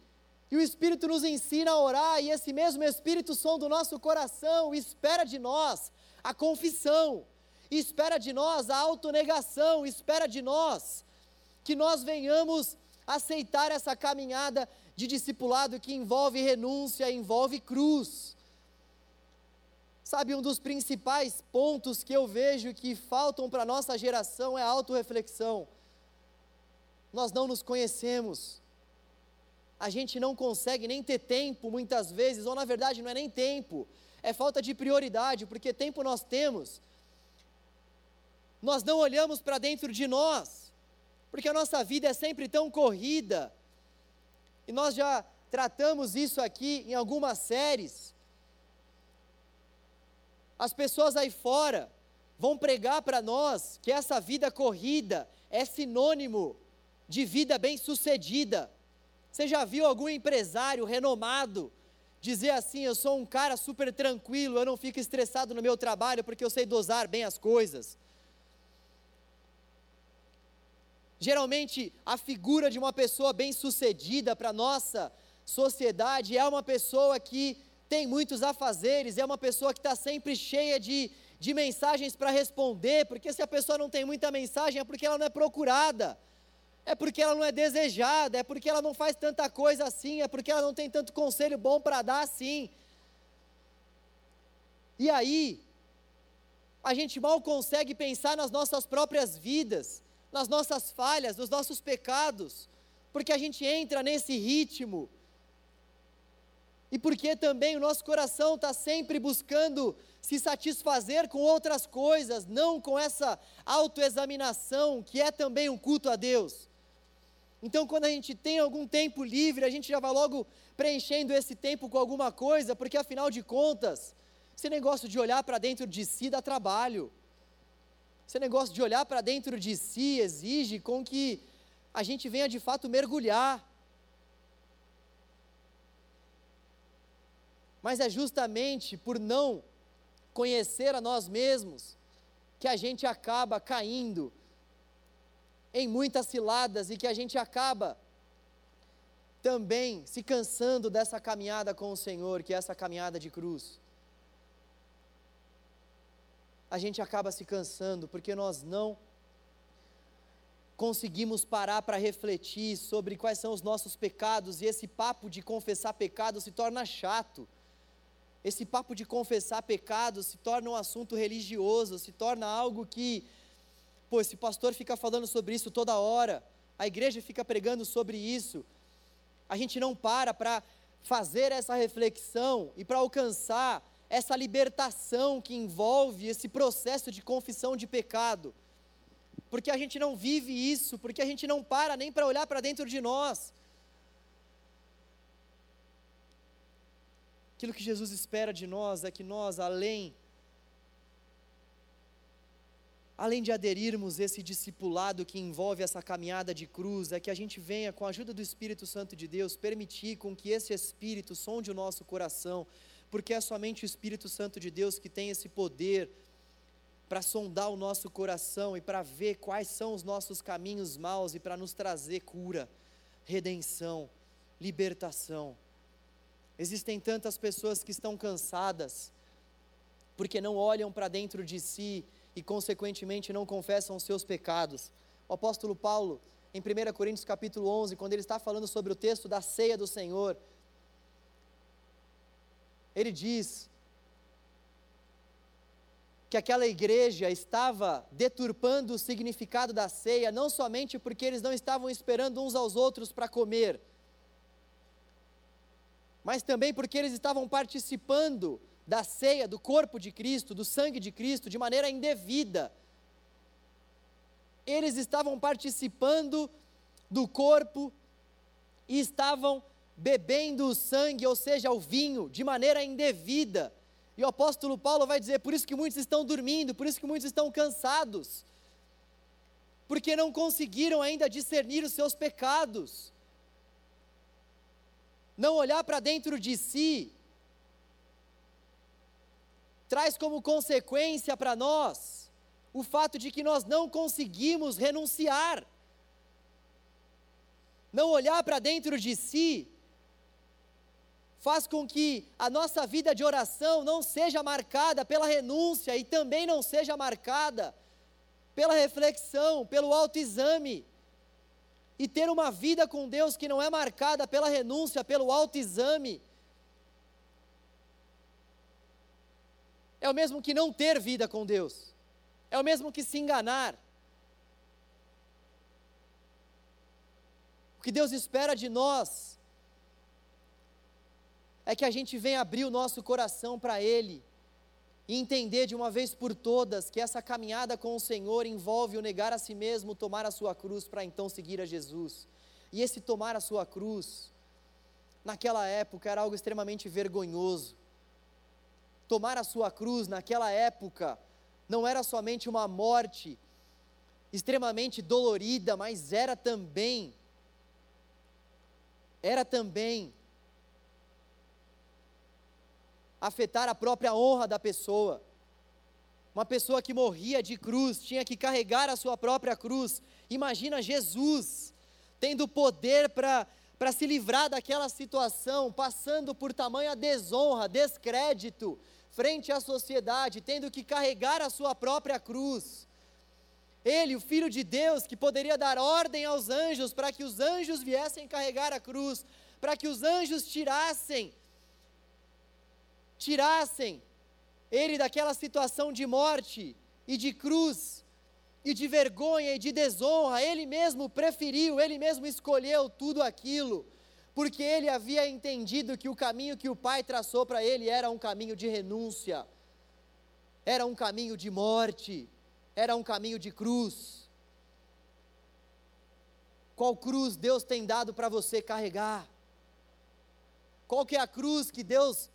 e o Espírito nos ensina a orar, e esse mesmo Espírito som do nosso coração espera de nós a confissão, espera de nós a autonegação, espera de nós que nós venhamos aceitar essa caminhada de discipulado que envolve renúncia, envolve cruz. Sabe, um dos principais pontos que eu vejo que faltam para a nossa geração é a autorreflexão nós não nos conhecemos. A gente não consegue nem ter tempo, muitas vezes, ou na verdade não é nem tempo, é falta de prioridade, porque tempo nós temos. Nós não olhamos para dentro de nós, porque a nossa vida é sempre tão corrida, e nós já tratamos isso aqui em algumas séries. As pessoas aí fora vão pregar para nós que essa vida corrida é sinônimo de vida bem-sucedida. Você já viu algum empresário renomado dizer assim: Eu sou um cara super tranquilo, eu não fico estressado no meu trabalho porque eu sei dosar bem as coisas? Geralmente, a figura de uma pessoa bem-sucedida para a nossa sociedade é uma pessoa que tem muitos afazeres, é uma pessoa que está sempre cheia de, de mensagens para responder, porque se a pessoa não tem muita mensagem é porque ela não é procurada é porque ela não é desejada, é porque ela não faz tanta coisa assim, é porque ela não tem tanto conselho bom para dar assim. E aí, a gente mal consegue pensar nas nossas próprias vidas, nas nossas falhas, nos nossos pecados, porque a gente entra nesse ritmo. E porque também o nosso coração está sempre buscando se satisfazer com outras coisas, não com essa autoexaminação, que é também um culto a Deus. Então, quando a gente tem algum tempo livre, a gente já vai logo preenchendo esse tempo com alguma coisa, porque afinal de contas, esse negócio de olhar para dentro de si dá trabalho. Esse negócio de olhar para dentro de si exige com que a gente venha de fato mergulhar. Mas é justamente por não conhecer a nós mesmos que a gente acaba caindo em muitas ciladas e que a gente acaba também se cansando dessa caminhada com o Senhor, que é essa caminhada de cruz. A gente acaba se cansando porque nós não conseguimos parar para refletir sobre quais são os nossos pecados e esse papo de confessar pecado se torna chato. Esse papo de confessar pecado se torna um assunto religioso, se torna algo que Pô, esse pastor fica falando sobre isso toda hora, a igreja fica pregando sobre isso. A gente não para para fazer essa reflexão e para alcançar essa libertação que envolve esse processo de confissão de pecado. Porque a gente não vive isso, porque a gente não para nem para olhar para dentro de nós. Aquilo que Jesus espera de nós é que nós, além além de aderirmos esse discipulado que envolve essa caminhada de cruz, é que a gente venha, com a ajuda do Espírito Santo de Deus, permitir com que esse Espírito sonde o nosso coração, porque é somente o Espírito Santo de Deus que tem esse poder para sondar o nosso coração e para ver quais são os nossos caminhos maus e para nos trazer cura, redenção, libertação. Existem tantas pessoas que estão cansadas, porque não olham para dentro de si e, consequentemente, não confessam os seus pecados. O apóstolo Paulo, em 1 Coríntios capítulo 11, quando ele está falando sobre o texto da ceia do Senhor, ele diz que aquela igreja estava deturpando o significado da ceia, não somente porque eles não estavam esperando uns aos outros para comer, mas também porque eles estavam participando da ceia, do corpo de Cristo, do sangue de Cristo, de maneira indevida. Eles estavam participando do corpo e estavam bebendo o sangue, ou seja, o vinho, de maneira indevida. E o apóstolo Paulo vai dizer: por isso que muitos estão dormindo, por isso que muitos estão cansados, porque não conseguiram ainda discernir os seus pecados, não olhar para dentro de si, traz como consequência para nós o fato de que nós não conseguimos renunciar, não olhar para dentro de si faz com que a nossa vida de oração não seja marcada pela renúncia e também não seja marcada pela reflexão, pelo autoexame. E ter uma vida com Deus que não é marcada pela renúncia, pelo autoexame, é o mesmo que não ter vida com Deus, é o mesmo que se enganar. O que Deus espera de nós é que a gente venha abrir o nosso coração para Ele e entender de uma vez por todas que essa caminhada com o Senhor envolve o negar a si mesmo, tomar a sua cruz para então seguir a Jesus. E esse tomar a sua cruz, naquela época era algo extremamente vergonhoso. Tomar a sua cruz naquela época não era somente uma morte extremamente dolorida, mas era também era também afetar a própria honra da pessoa. Uma pessoa que morria de cruz tinha que carregar a sua própria cruz. Imagina Jesus tendo poder para se livrar daquela situação, passando por tamanha desonra, descrédito, frente à sociedade, tendo que carregar a sua própria cruz. Ele, o Filho de Deus, que poderia dar ordem aos anjos para que os anjos viessem carregar a cruz, para que os anjos tirassem tirassem ele daquela situação de morte e de cruz e de vergonha e de desonra, ele mesmo preferiu, ele mesmo escolheu tudo aquilo, porque ele havia entendido que o caminho que o Pai traçou para ele era um caminho de renúncia, era um caminho de morte, era um caminho de cruz. Qual cruz Deus tem dado para você carregar? Qual que é a cruz que Deus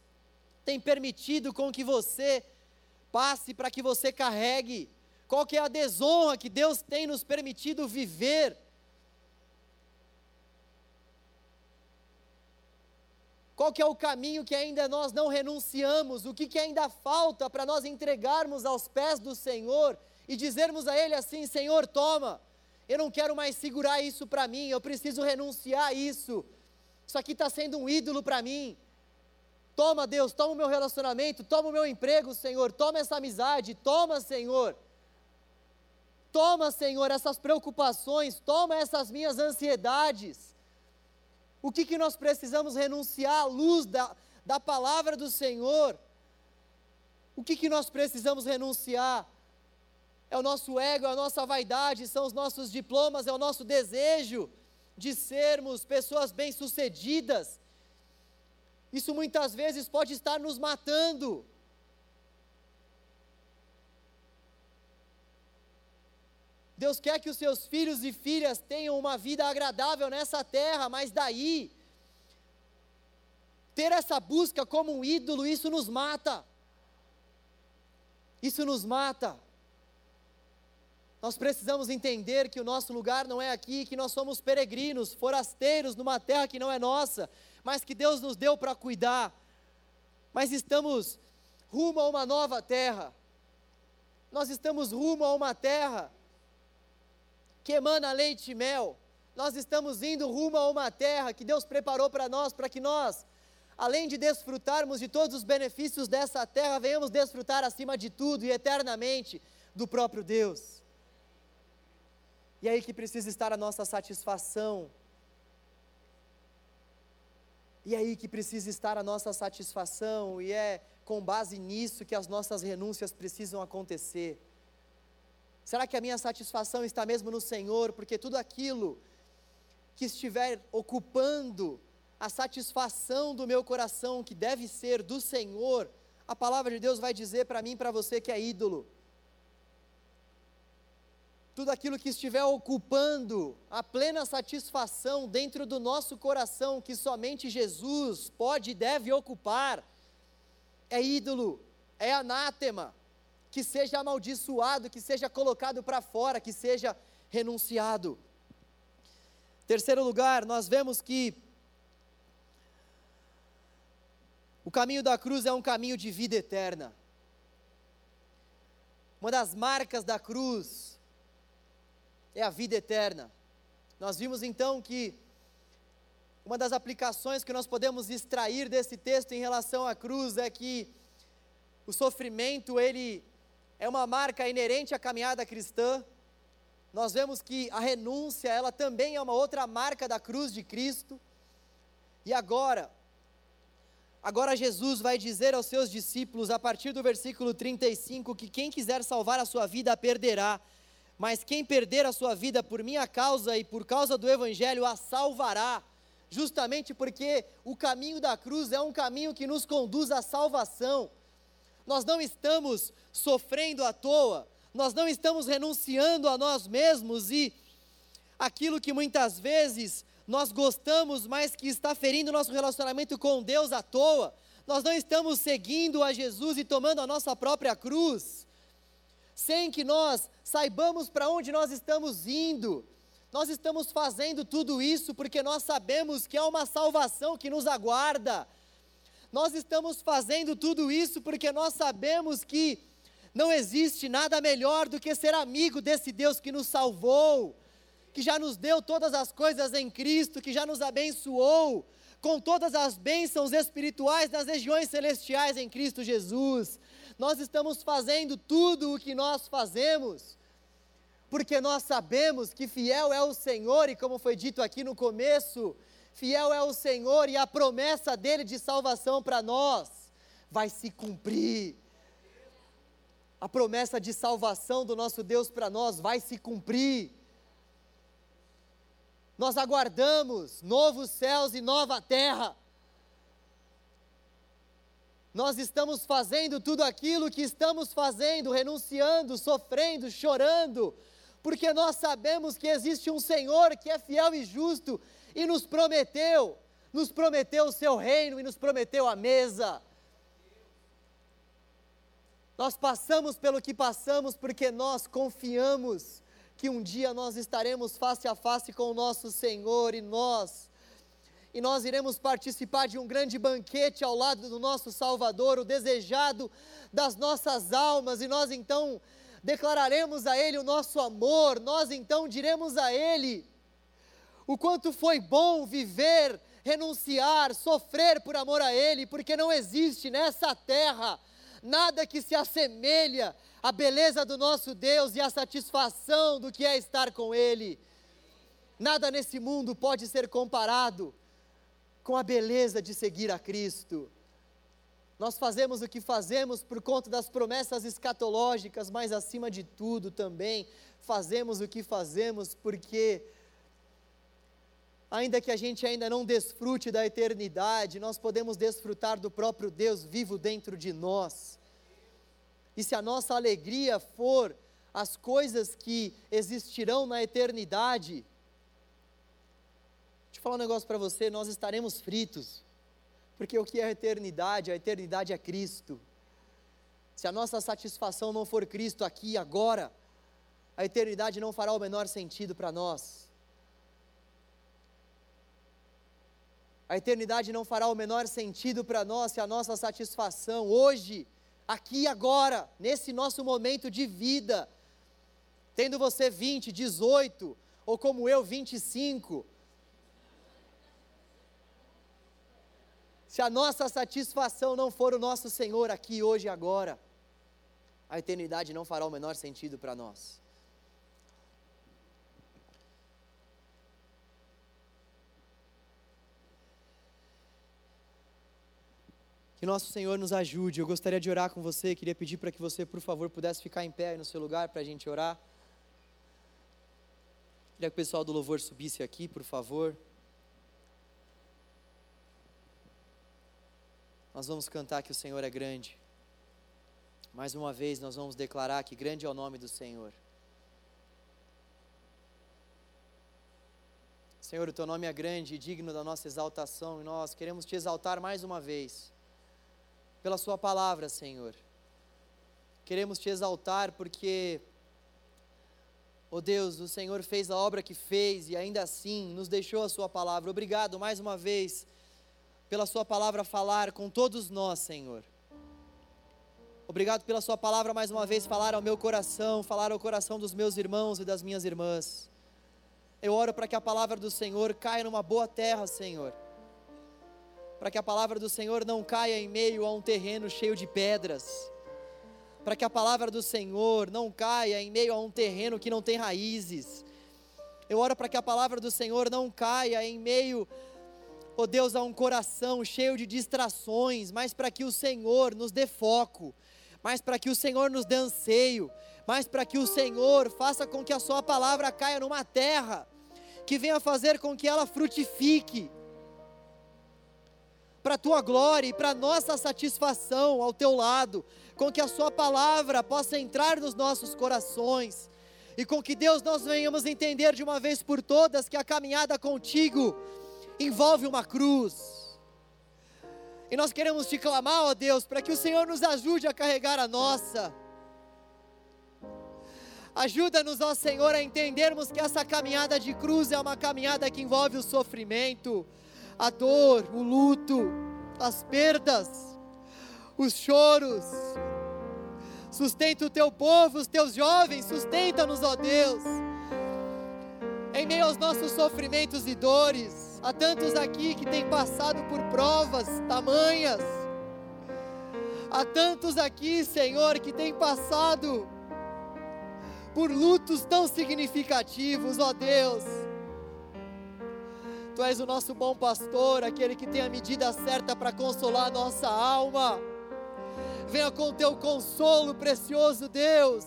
tem permitido com que você passe para que você carregue? Qual que é a desonra que Deus tem nos permitido viver? Qual que é o caminho que ainda nós não renunciamos? O que, que ainda falta para nós entregarmos aos pés do Senhor e dizermos a Ele assim: Senhor, toma, eu não quero mais segurar isso para mim, eu preciso renunciar a isso. Isso aqui está sendo um ídolo para mim. Toma, Deus, toma o meu relacionamento, toma o meu emprego, Senhor, toma essa amizade, toma, Senhor. Toma, Senhor, essas preocupações, toma essas minhas ansiedades. O que, que nós precisamos renunciar à luz da, da palavra do Senhor? O que, que nós precisamos renunciar? É o nosso ego, é a nossa vaidade, são os nossos diplomas, é o nosso desejo de sermos pessoas bem-sucedidas isso muitas vezes pode estar nos matando. Deus quer que os seus filhos e filhas tenham uma vida agradável nessa terra, mas daí, ter essa busca como um ídolo, isso nos mata. Isso nos mata. Nós precisamos entender que o nosso lugar não é aqui, que nós somos peregrinos, forasteiros numa terra que não é nossa, mas que Deus nos deu para cuidar. Mas estamos rumo a uma nova terra. Nós estamos rumo a uma terra que emana leite e mel. Nós estamos indo rumo a uma terra que Deus preparou para nós, para que nós, além de desfrutarmos de todos os benefícios dessa terra, venhamos desfrutar acima de tudo e eternamente do próprio Deus. E é aí que precisa estar a nossa satisfação. E aí que precisa estar a nossa satisfação, e é com base nisso que as nossas renúncias precisam acontecer. Será que a minha satisfação está mesmo no Senhor? Porque tudo aquilo que estiver ocupando a satisfação do meu coração, que deve ser do Senhor, a palavra de Deus vai dizer para mim e para você que é ídolo tudo aquilo que estiver ocupando a plena satisfação dentro do nosso coração, que somente Jesus pode e deve ocupar, é ídolo, é anátema, que seja amaldiçoado, que seja colocado para fora, que seja renunciado. Terceiro lugar, nós vemos que o caminho da cruz é um caminho de vida eterna. Uma das marcas da cruz é a vida eterna. Nós vimos então que uma das aplicações que nós podemos extrair desse texto em relação à cruz é que o sofrimento ele é uma marca inerente à caminhada cristã. Nós vemos que a renúncia, ela também é uma outra marca da cruz de Cristo. E agora, agora Jesus vai dizer aos seus discípulos, a partir do versículo 35, que quem quiser salvar a sua vida a perderá, mas quem perder a sua vida por minha causa e por causa do Evangelho a salvará, justamente porque o caminho da cruz é um caminho que nos conduz à salvação. Nós não estamos sofrendo à toa, nós não estamos renunciando a nós mesmos e aquilo que muitas vezes nós gostamos, mas que está ferindo nosso relacionamento com Deus à toa. Nós não estamos seguindo a Jesus e tomando a nossa própria cruz sem que nós saibamos para onde nós estamos indo. Nós estamos fazendo tudo isso porque nós sabemos que há uma salvação que nos aguarda. Nós estamos fazendo tudo isso porque nós sabemos que não existe nada melhor do que ser amigo desse Deus que nos salvou, que já nos deu todas as coisas em Cristo, que já nos abençoou com todas as bênçãos espirituais nas regiões celestiais em Cristo Jesus nós estamos fazendo tudo o que nós fazemos, porque nós sabemos que fiel é o Senhor, e como foi dito aqui no começo, fiel é o Senhor e a promessa dele de salvação para nós vai se cumprir. A promessa de salvação do nosso Deus para nós vai se cumprir. Nós aguardamos novos céus e nova terra nós estamos fazendo tudo aquilo que estamos fazendo, renunciando, sofrendo, chorando, porque nós sabemos que existe um Senhor que é fiel e justo e nos prometeu, nos prometeu o seu reino e nos prometeu a mesa. Nós passamos pelo que passamos porque nós confiamos que um dia nós estaremos face a face com o nosso Senhor e nós e nós iremos participar de um grande banquete ao lado do nosso Salvador, o desejado das nossas almas, e nós então declararemos a Ele o nosso amor, nós então diremos a Ele o quanto foi bom viver, renunciar, sofrer por amor a Ele, porque não existe nessa terra nada que se assemelha à beleza do nosso Deus e à satisfação do que é estar com Ele. Nada nesse mundo pode ser comparado com a beleza de seguir a Cristo. Nós fazemos o que fazemos por conta das promessas escatológicas, mas acima de tudo também fazemos o que fazemos porque ainda que a gente ainda não desfrute da eternidade, nós podemos desfrutar do próprio Deus vivo dentro de nós. E se a nossa alegria for as coisas que existirão na eternidade, Deixa eu falar um negócio para você: nós estaremos fritos, porque o que é a eternidade? A eternidade é Cristo. Se a nossa satisfação não for Cristo aqui e agora, a eternidade não fará o menor sentido para nós. A eternidade não fará o menor sentido para nós se a nossa satisfação hoje, aqui agora, nesse nosso momento de vida, tendo você 20, 18, ou como eu, 25, se a nossa satisfação não for o nosso Senhor aqui, hoje e agora, a eternidade não fará o menor sentido para nós. Que nosso Senhor nos ajude. Eu gostaria de orar com você. Queria pedir para que você, por favor, pudesse ficar em pé no seu lugar para a gente orar. Queria que o pessoal do louvor subisse aqui, por favor. Nós vamos cantar que o Senhor é grande. Mais uma vez, nós vamos declarar que grande é o nome do Senhor. Senhor, o teu nome é grande e digno da nossa exaltação, e nós queremos te exaltar mais uma vez pela Sua palavra, Senhor. Queremos te exaltar porque, oh Deus, o Senhor fez a obra que fez e ainda assim nos deixou a Sua palavra. Obrigado mais uma vez pela Sua palavra falar com todos nós, Senhor. Obrigado pela Sua palavra mais uma vez falar ao meu coração, falar ao coração dos meus irmãos e das minhas irmãs. Eu oro para que a palavra do Senhor caia numa boa terra, Senhor para que a palavra do Senhor não caia em meio a um terreno cheio de pedras, para que a palavra do Senhor não caia em meio a um terreno que não tem raízes. Eu oro para que a palavra do Senhor não caia em meio, oh Deus, a um coração cheio de distrações, mas para que o Senhor nos dê foco, mas para que o Senhor nos dê anseio, mas para que o Senhor faça com que a Sua palavra caia numa terra que venha fazer com que ela frutifique para a tua glória e para a nossa satisfação ao teu lado, com que a Sua palavra possa entrar nos nossos corações e com que Deus nós venhamos entender de uma vez por todas que a caminhada contigo envolve uma cruz. E nós queremos te clamar, ó Deus, para que o Senhor nos ajude a carregar a nossa. Ajuda-nos, ó Senhor, a entendermos que essa caminhada de cruz é uma caminhada que envolve o sofrimento, a dor, o luto, as perdas, os choros. Sustenta o teu povo, os teus jovens, sustenta-nos, ó Deus. Em meio aos nossos sofrimentos e dores, há tantos aqui que têm passado por provas tamanhas. Há tantos aqui, Senhor, que têm passado por lutos tão significativos, ó Deus. Tu és o nosso bom pastor, aquele que tem a medida certa para consolar a nossa alma. Venha com o teu consolo, precioso Deus.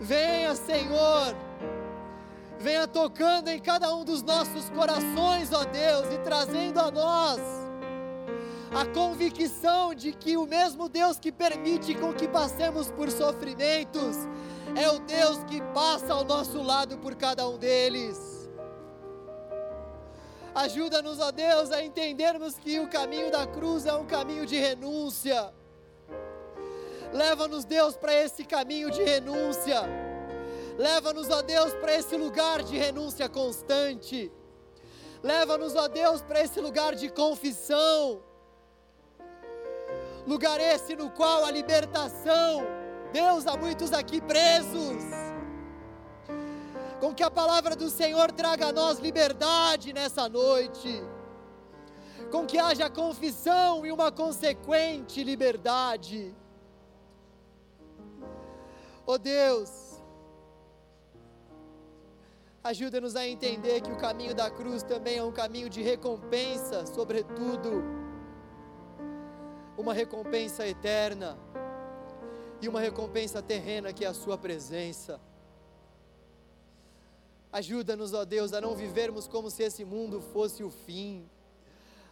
Venha, Senhor. Venha tocando em cada um dos nossos corações, ó Deus, e trazendo a nós a convicção de que o mesmo Deus que permite com que passemos por sofrimentos é o Deus que passa ao nosso lado por cada um deles. Ajuda-nos, ó Deus, a entendermos que o caminho da cruz é um caminho de renúncia. Leva-nos, Deus, para esse caminho de renúncia. Leva-nos, ó Deus, para esse lugar de renúncia constante. Leva-nos, ó Deus, para esse lugar de confissão. Lugar esse no qual a libertação, Deus, há muitos aqui presos com que a palavra do Senhor traga a nós liberdade nessa noite, com que haja confissão e uma consequente liberdade. Oh Deus, ajuda-nos a entender que o caminho da cruz também é um caminho de recompensa, sobretudo, uma recompensa eterna e uma recompensa terrena que é a Sua presença. Ajuda-nos, ó Deus, a não vivermos como se esse mundo fosse o fim.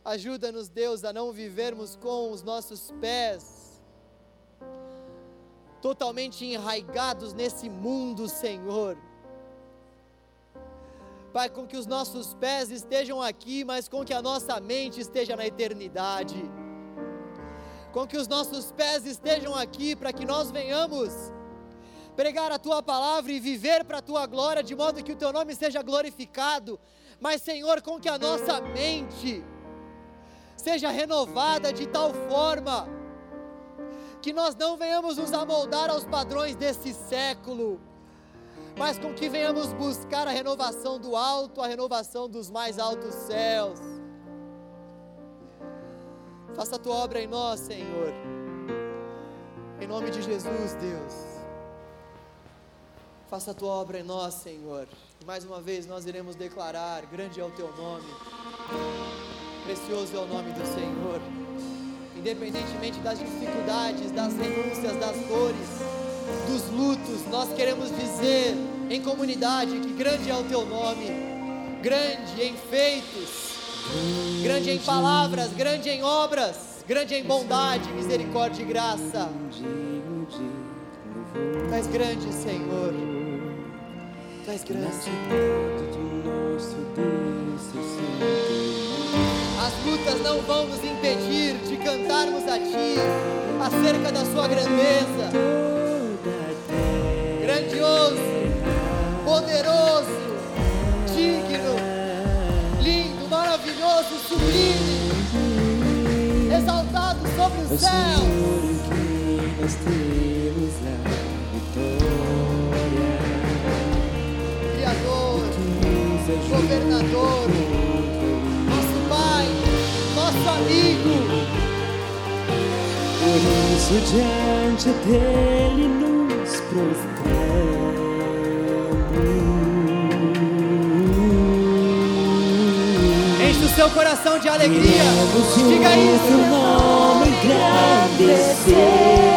Ajuda-nos, Deus, a não vivermos com os nossos pés totalmente enraigados nesse mundo, Senhor. Pai, com que os nossos pés estejam aqui, mas com que a nossa mente esteja na eternidade. Com que os nossos pés estejam aqui para que nós venhamos pregar a tua palavra e viver para a tua glória, de modo que o teu nome seja glorificado. Mas, Senhor, com que a nossa mente seja renovada de tal forma que nós não venhamos nos amoldar aos padrões desse século, mas com que venhamos buscar a renovação do alto, a renovação dos mais altos céus. Faça a tua obra em nós, Senhor. Em nome de Jesus, Deus. Faça a tua obra em nós, Senhor. E mais uma vez nós iremos declarar: grande é o teu nome, precioso é o nome do Senhor. Independentemente das dificuldades, das renúncias, das dores, dos lutos, nós queremos dizer em comunidade que grande é o teu nome, grande em feitos, grande em palavras, grande em obras, grande em bondade, misericórdia e graça. Tu és grande, Senhor. Tu és grande. As lutas não vão nos impedir de cantarmos a Ti acerca da Sua grandeza. Grandioso, poderoso, digno, lindo, maravilhoso, sublime, exaltado sobre os céus. nós temos a vitória. Criador, ajuda governador, nosso Pai, nosso amigo. Por isso diante dele prostramos. Enche o seu coração de alegria. Diga isso. nome engrandecer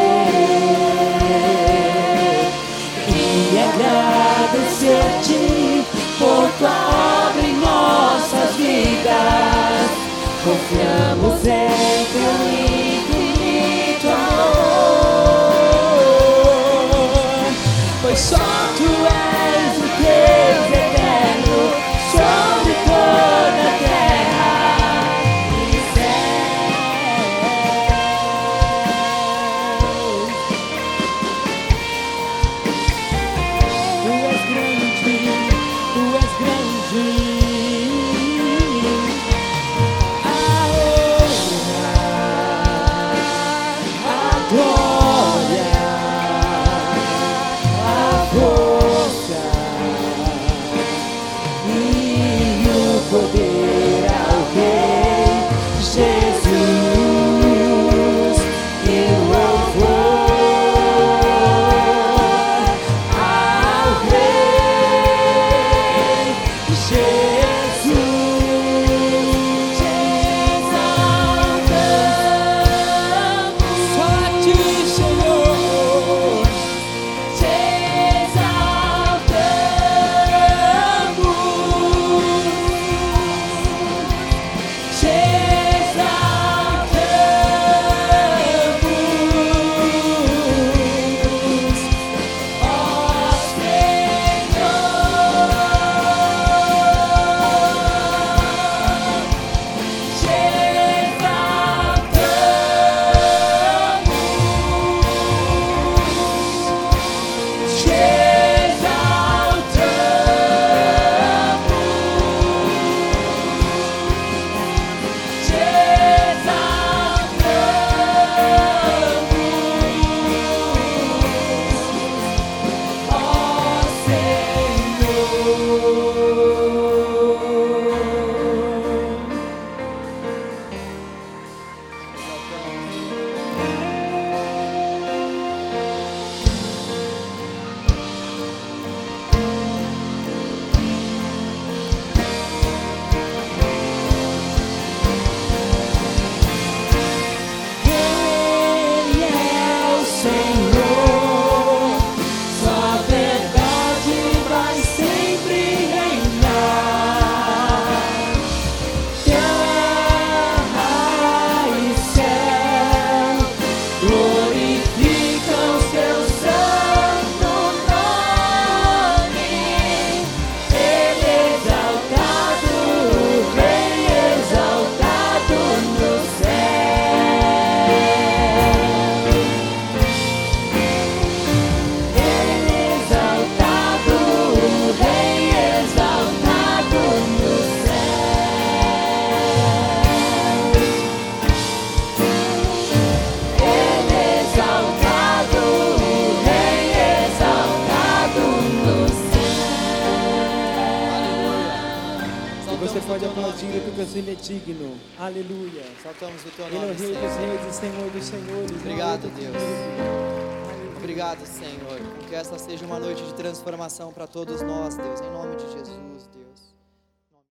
transformação para todos nós, Deus, em nome.